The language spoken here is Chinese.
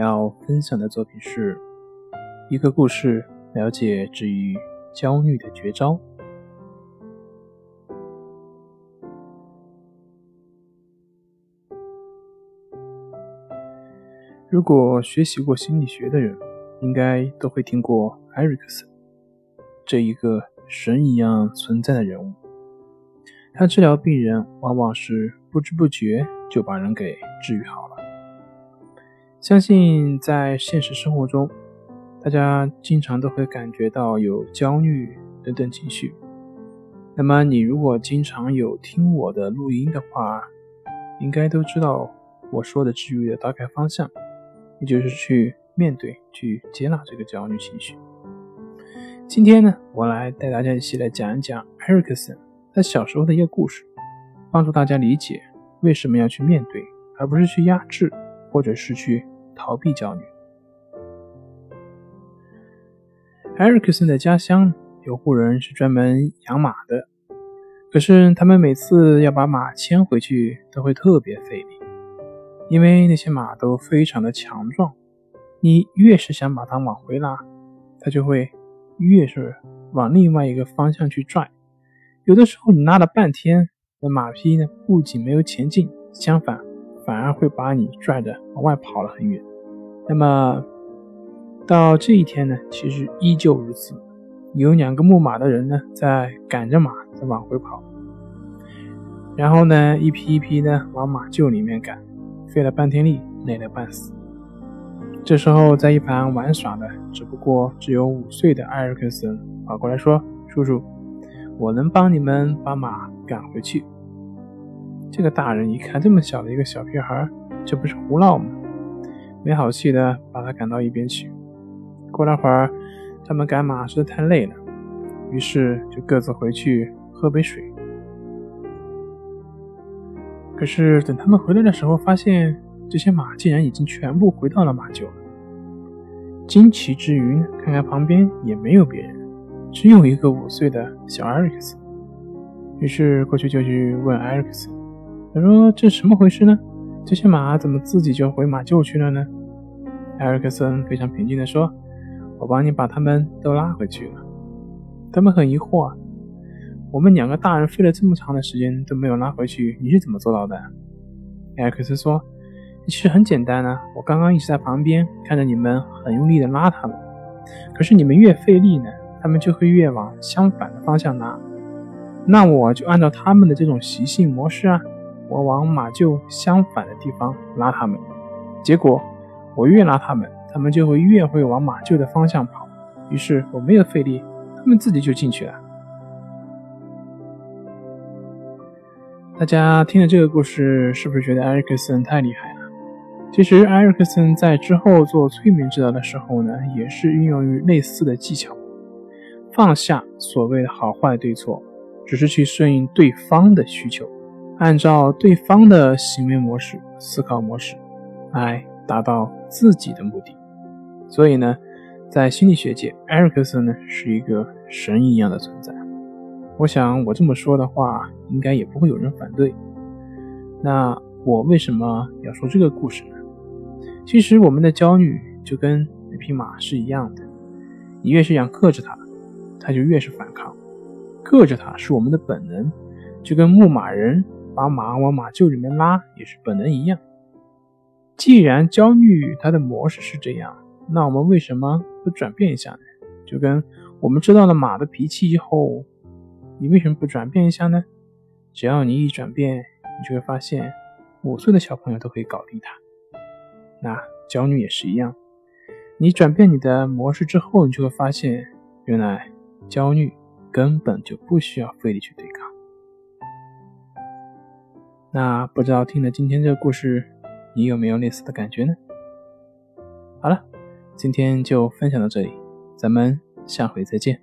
要分享的作品是一个故事，了解治愈焦虑的绝招。如果学习过心理学的人，应该都会听过艾瑞克森这一个神一样存在的人物。他治疗病人，往往是不知不觉就把人给治愈好了。相信在现实生活中，大家经常都会感觉到有焦虑等等情绪。那么，你如果经常有听我的录音的话，应该都知道我说的治愈的大概方向，也就是去面对、去接纳这个焦虑情绪。今天呢，我来带大家一起来讲一讲艾瑞克森他小时候的一个故事，帮助大家理解为什么要去面对，而不是去压制，或者是去。逃避焦虑。艾瑞克森的家乡有户人是专门养马的，可是他们每次要把马牵回去都会特别费力，因为那些马都非常的强壮，你越是想把它往回拉，它就会越是往另外一个方向去拽。有的时候你拉了半天，那马匹呢不仅没有前进，相反反而会把你拽着往外跑了很远。那么到这一天呢，其实依旧如此。有两个牧马的人呢，在赶着马在往回跑，然后呢，一批一批的往马厩里面赶，费了半天力，累得半死。这时候，在一旁玩耍的，只不过只有五岁的艾尔克森跑过来说：“叔叔，我能帮你们把马赶回去。”这个大人一看，这么小的一个小屁孩，这不是胡闹吗？没好气的把他赶到一边去。过了会儿，他们赶马实在太累了，于是就各自回去喝杯水。可是等他们回来的时候，发现这些马竟然已经全部回到了马厩了。惊奇之余，看看旁边也没有别人，只有一个五岁的小艾瑞克斯。于是过去就去问艾瑞克斯，他说：“这什么回事呢？”这些马怎么自己就回马厩去了呢？艾尔克森非常平静地说：“我帮你把他们都拉回去了。”他们很疑惑：“我们两个大人费了这么长的时间都没有拉回去，你是怎么做到的？”艾尔克森说：“其实很简单啊，我刚刚一直在旁边看着你们很用力地拉他们，可是你们越费力呢，他们就会越往相反的方向拉。那我就按照他们的这种习性模式啊。”我往马厩相反的地方拉他们，结果我越拉他们，他们就会越会往马厩的方向跑。于是我没有费力，他们自己就进去了。大家听了这个故事，是不是觉得艾瑞克森太厉害了？其实艾瑞克森在之后做催眠治疗的时候呢，也是运用于类似的技巧，放下所谓的好坏对错，只是去顺应对方的需求。按照对方的行为模式、思考模式来达到自己的目的，所以呢，在心理学界，艾瑞克森呢是一个神一样的存在。我想我这么说的话，应该也不会有人反对。那我为什么要说这个故事呢？其实我们的焦虑就跟那匹马是一样的，你越是想克制它，它就越是反抗。克制它是我们的本能，就跟牧马人。把马往马厩里面拉也是本能一样。既然焦虑它的模式是这样，那我们为什么不转变一下呢？就跟我们知道了马的脾气以后，你为什么不转变一下呢？只要你一转变，你就会发现五岁的小朋友都可以搞定它。那焦虑也是一样，你转变你的模式之后，你就会发现，原来焦虑根本就不需要费力去对抗。那不知道听了今天这个故事，你有没有类似的感觉呢？好了，今天就分享到这里，咱们下回再见。